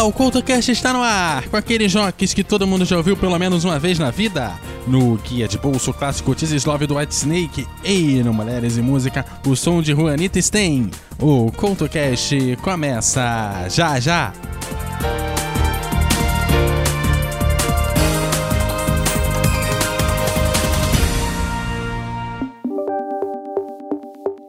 O CoutoCast está no ar, com aqueles jocks que todo mundo já ouviu pelo menos uma vez na vida. No Guia de Bolso Clássico Teases Love do White Snake e no Mulheres e Música, o som de Juanita Stein. O CoutoCast começa já já.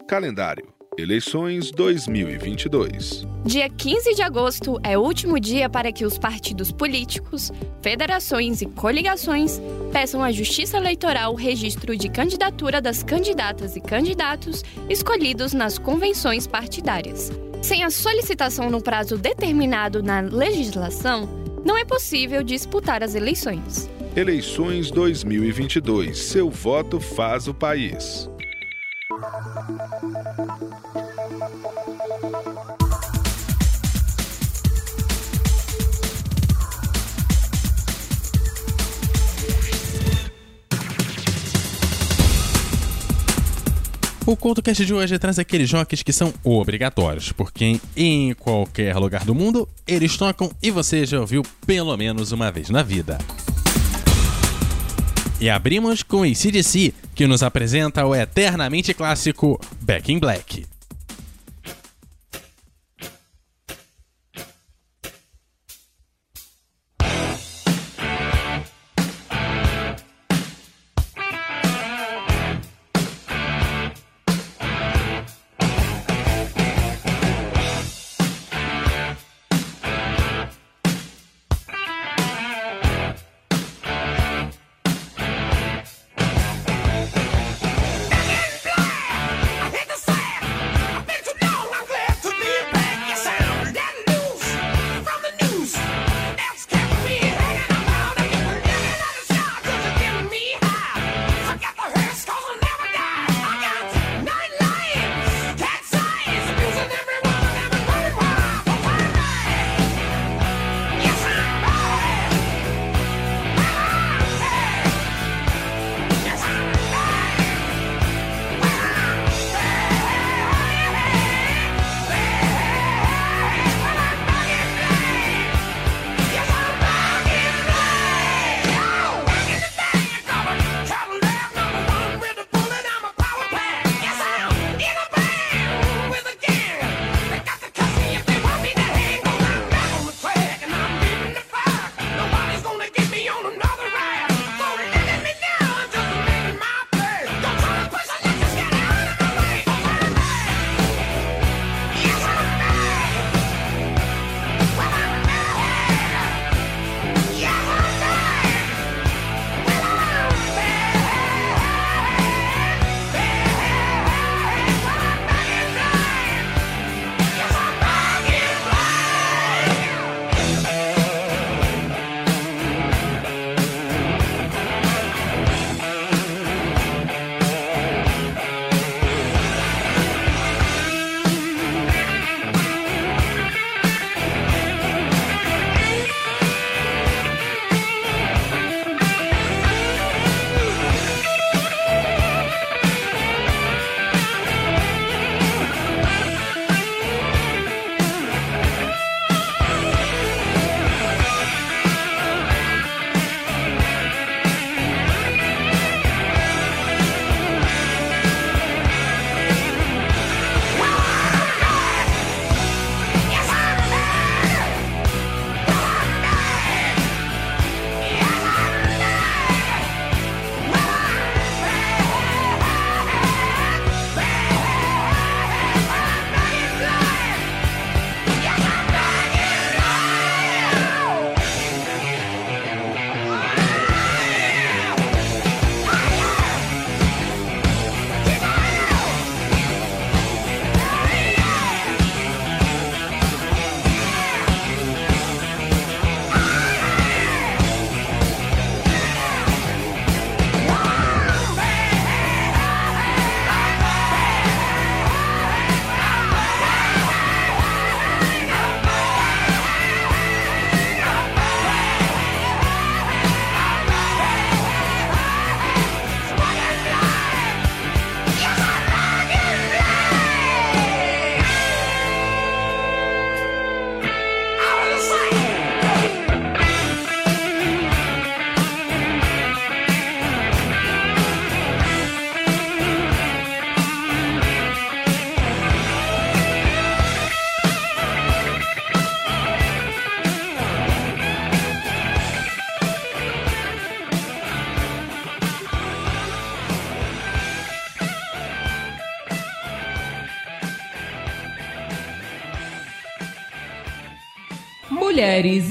Calendário Eleições 2022. Dia 15 de agosto é o último dia para que os partidos políticos, federações e coligações peçam à Justiça Eleitoral o registro de candidatura das candidatas e candidatos escolhidos nas convenções partidárias. Sem a solicitação no prazo determinado na legislação, não é possível disputar as eleições. Eleições 2022. Seu voto faz o país. O CoutoCast de hoje traz aqueles jocks que são obrigatórios, porque em qualquer lugar do mundo eles tocam e você já ouviu pelo menos uma vez na vida. E abrimos com ACDC, que nos apresenta o eternamente clássico Back in Black.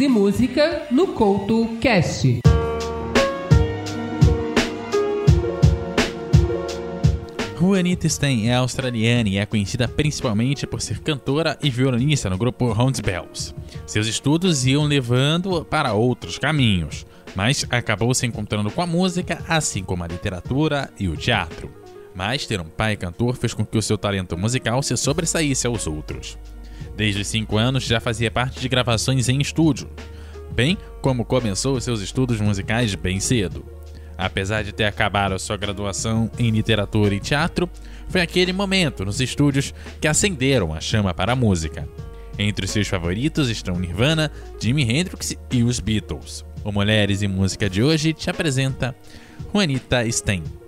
E Música no Couto Cast. Juanita Stein é australiana e é conhecida principalmente por ser cantora e violinista no grupo Hounds Bells. Seus estudos iam levando para outros caminhos, mas acabou se encontrando com a música, assim como a literatura e o teatro. Mas ter um pai cantor fez com que o seu talento musical se sobressaísse aos outros. Desde os 5 anos já fazia parte de gravações em estúdio, bem como começou seus estudos musicais bem cedo. Apesar de ter acabado a sua graduação em literatura e teatro, foi aquele momento nos estúdios que acenderam a chama para a música. Entre seus favoritos estão Nirvana, Jimi Hendrix e os Beatles. O Mulheres e Música de hoje te apresenta Juanita Stein.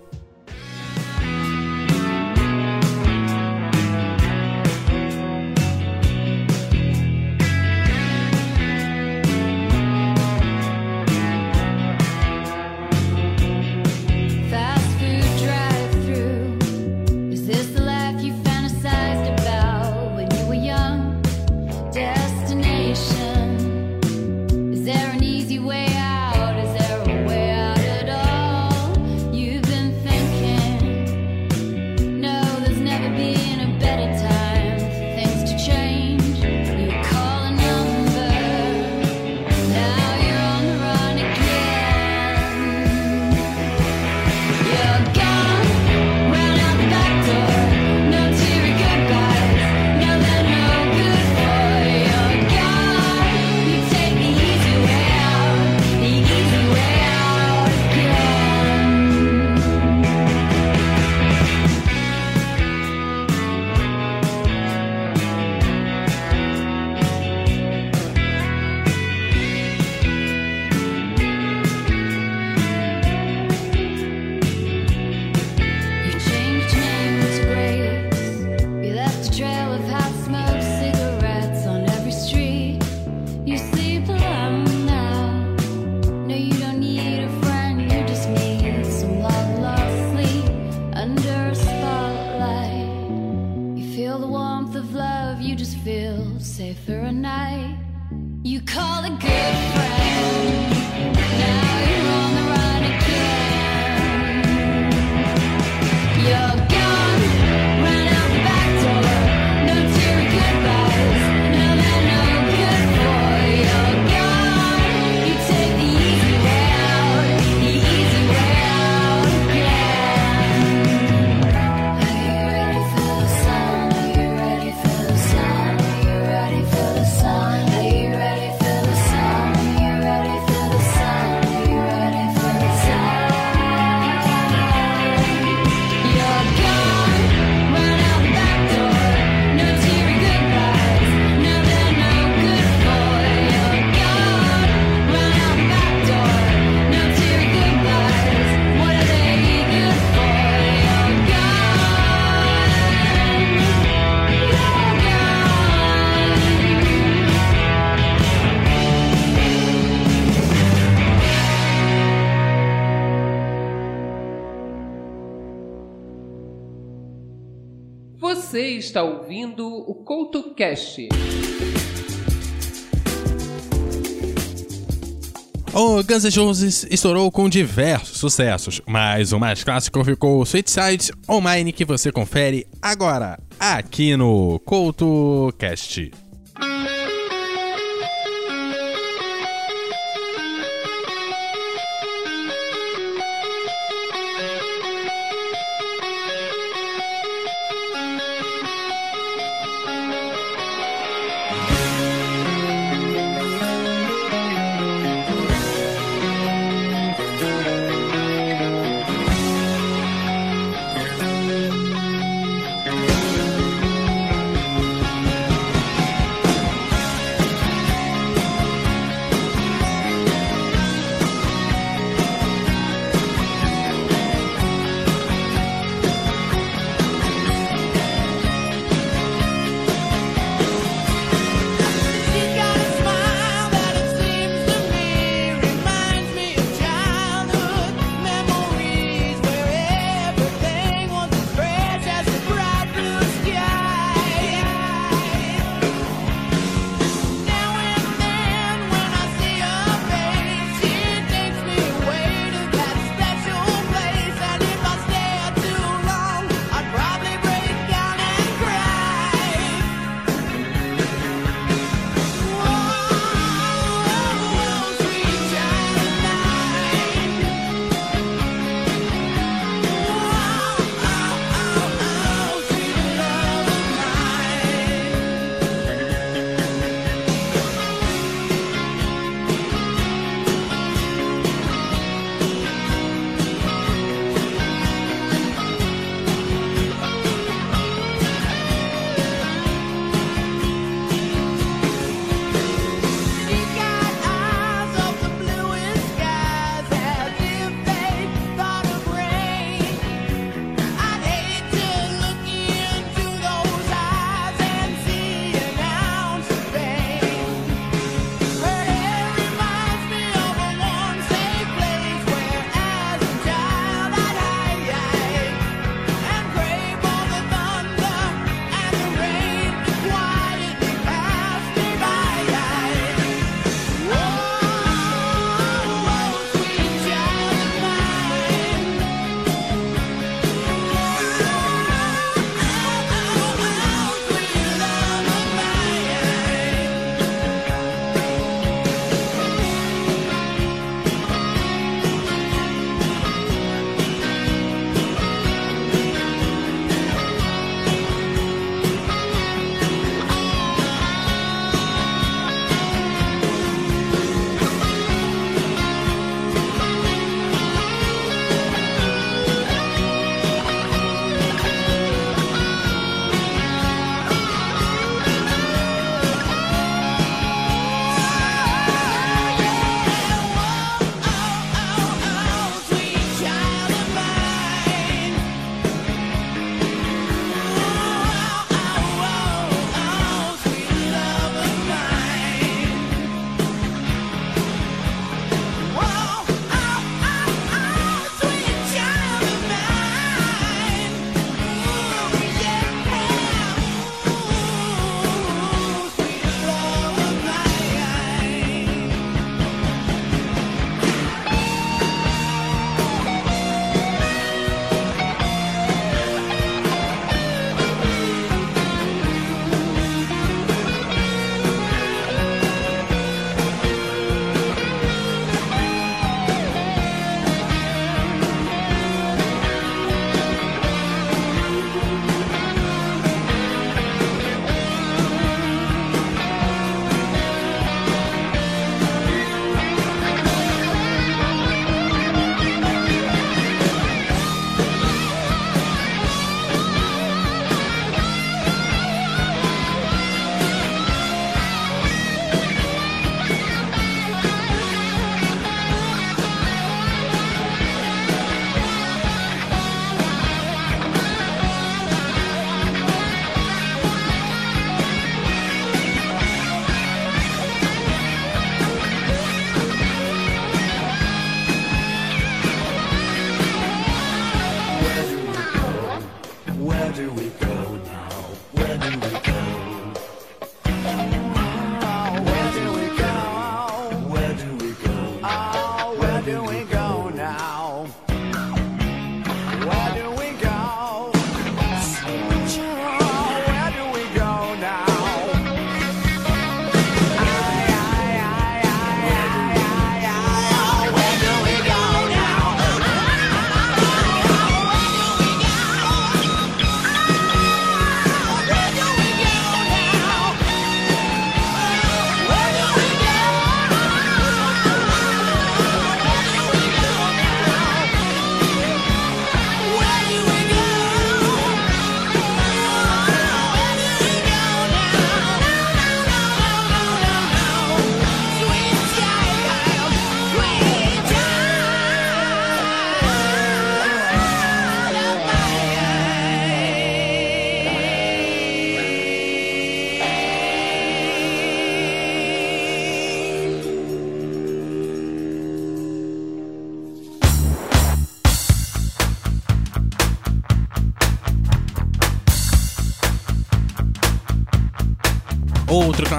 call it good. Você está ouvindo o CoutoCast. O Guns N' Roses estourou com diversos sucessos, mas o mais clássico ficou Sweet Side On Mine que você confere agora, aqui no CoutoCast.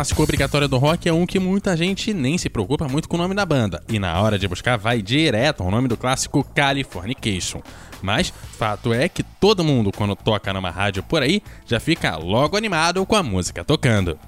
clássico obrigatório do rock é um que muita gente nem se preocupa muito com o nome da banda, e na hora de buscar vai direto ao nome do clássico Californication. Mas fato é que todo mundo, quando toca numa rádio por aí, já fica logo animado com a música tocando.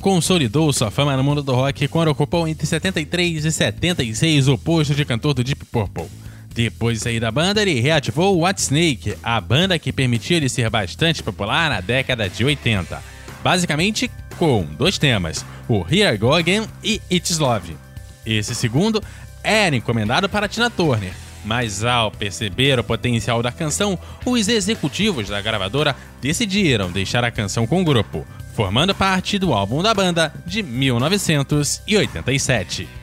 consolidou sua fama no mundo do rock quando ocupou entre 73 e 76 o posto de cantor do Deep Purple. Depois de sair da banda, ele reativou o Whitesnake, a banda que permitiu ele ser bastante popular na década de 80. Basicamente com dois temas, o Here I Go Again e It's Love. Esse segundo era encomendado para Tina Turner, mas ao perceber o potencial da canção, os executivos da gravadora decidiram deixar a canção com o grupo, formando parte do álbum da banda de 1987.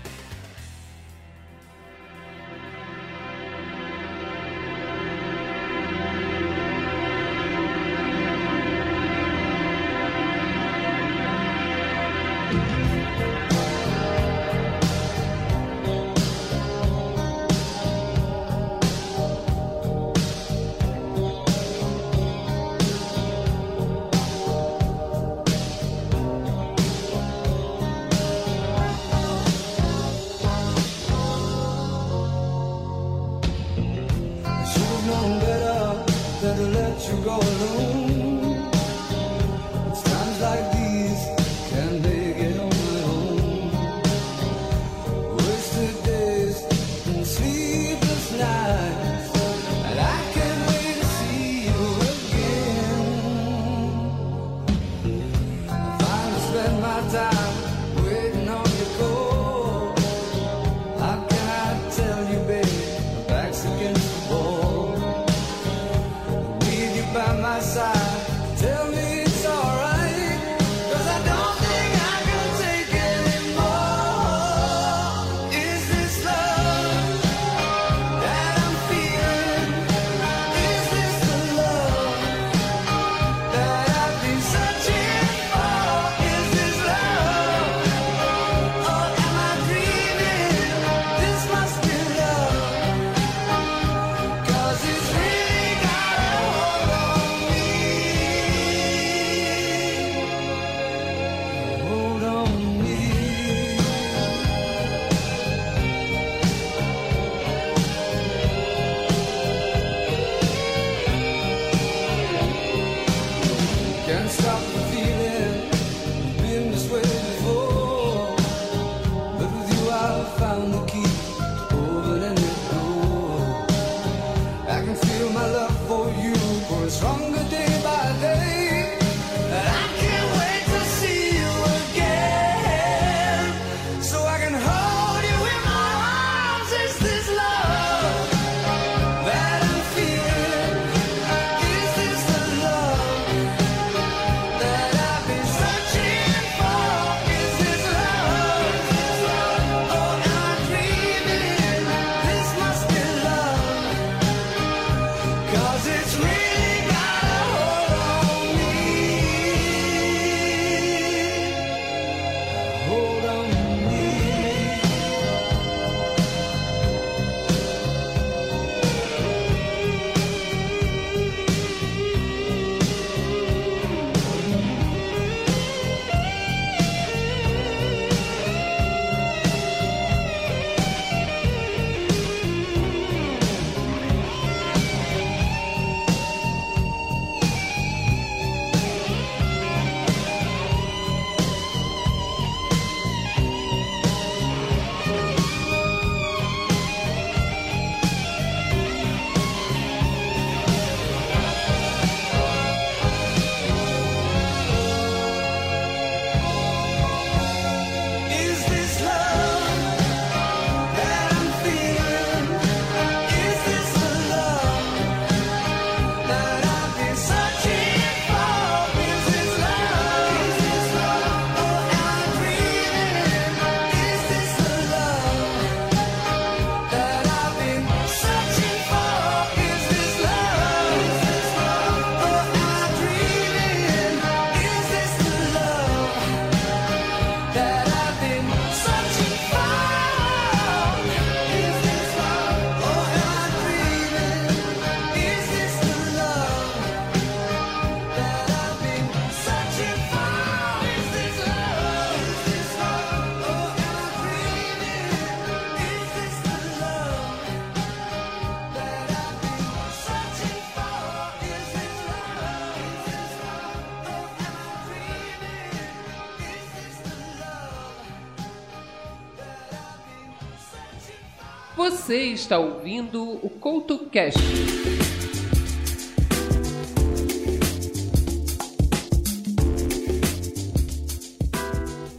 Você está ouvindo o CoutoCast.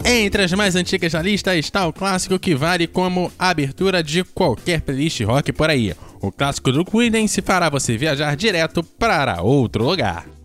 Entre as mais antigas da lista está o clássico que vale como abertura de qualquer playlist rock por aí. O clássico do Creedence fará você viajar direto para outro lugar.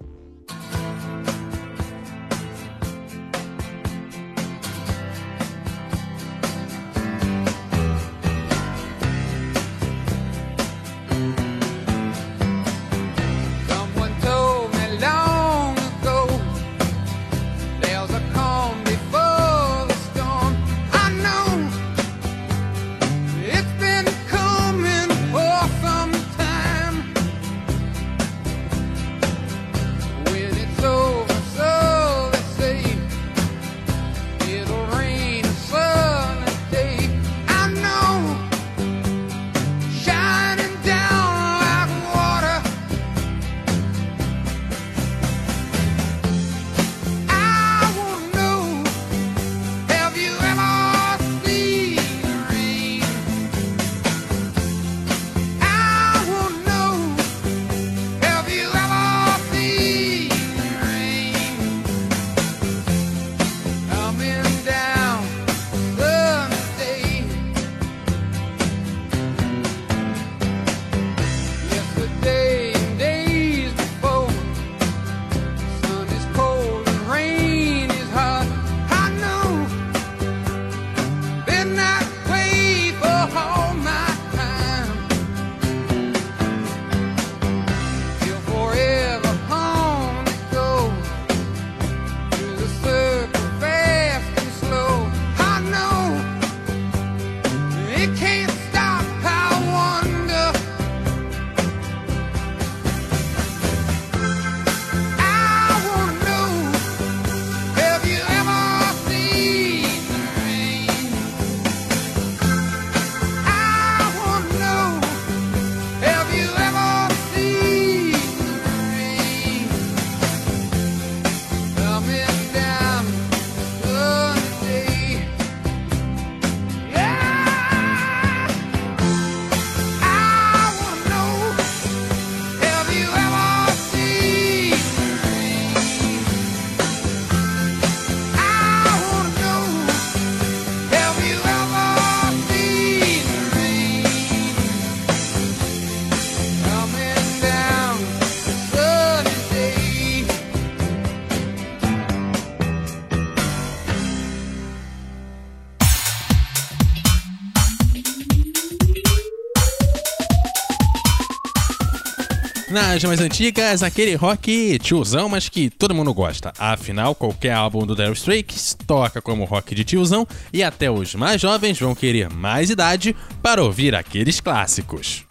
Nas mais antigas, aquele rock tiozão, mas que todo mundo gosta. Afinal, qualquer álbum do Daryl Straits toca como rock de tiozão e até os mais jovens vão querer mais idade para ouvir aqueles clássicos.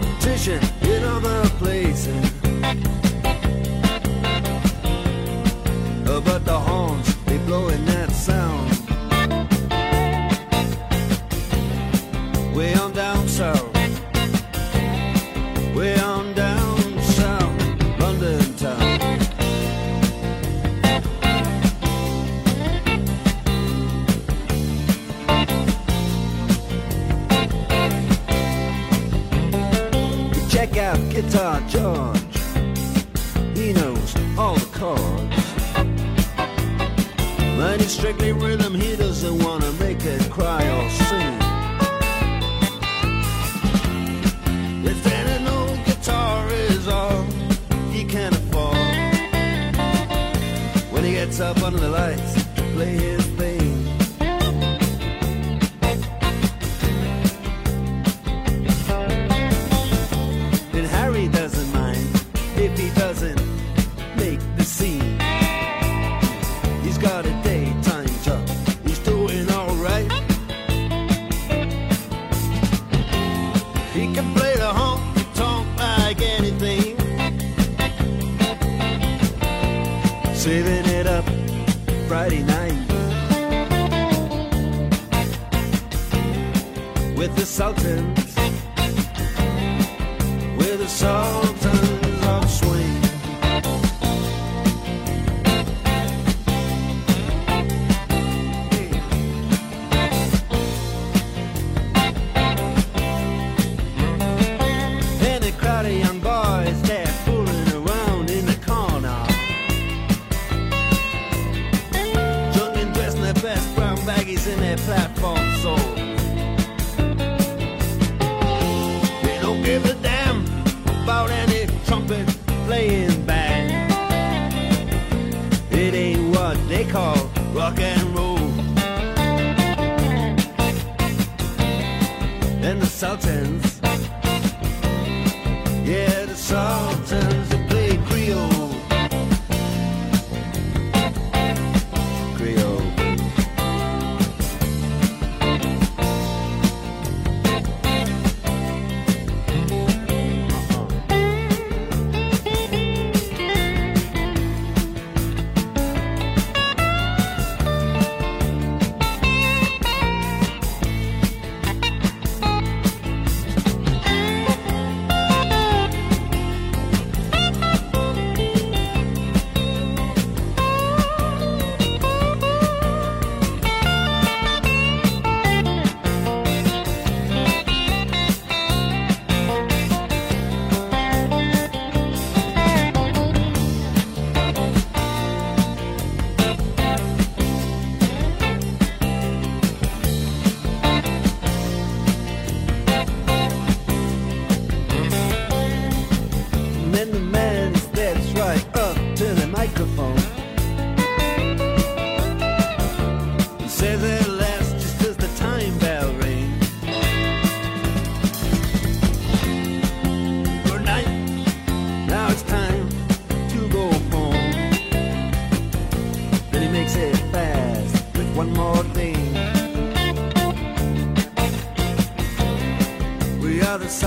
competition in other places. Uh, but the horns, they blowing that sound. Yeah, the song turns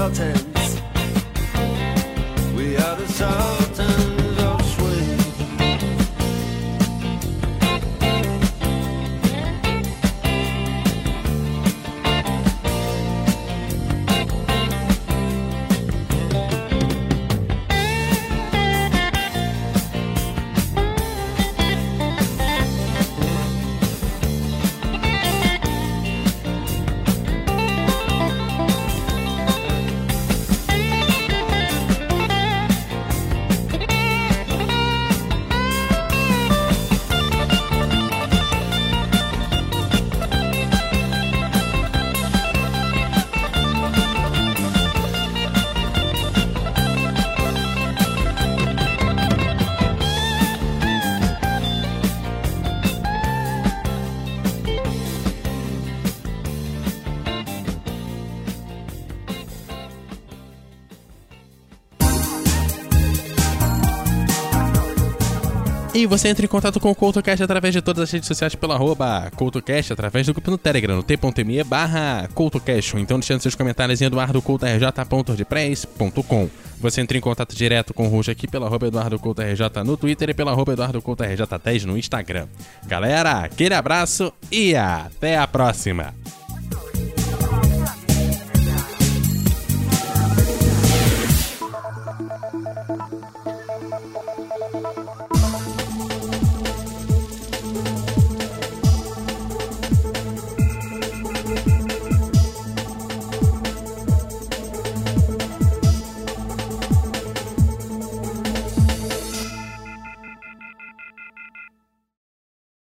melted e você entra em contato com o CoutoCast através de todas as redes sociais pela arroba CoutoCast, através do grupo no Telegram, no t.me barra CoutoCast, ou então deixando seus comentários em eduardocoutorj.ordpress.com. Você entra em contato direto com o Rush aqui pela arroba EduardoCoutoRJ no Twitter e pela arroba EduardoCoutoRJ10 no Instagram. Galera, aquele abraço e até a próxima!